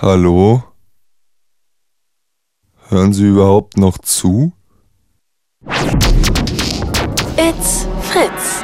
Hallo? Hören Sie überhaupt noch zu? It's Fritz.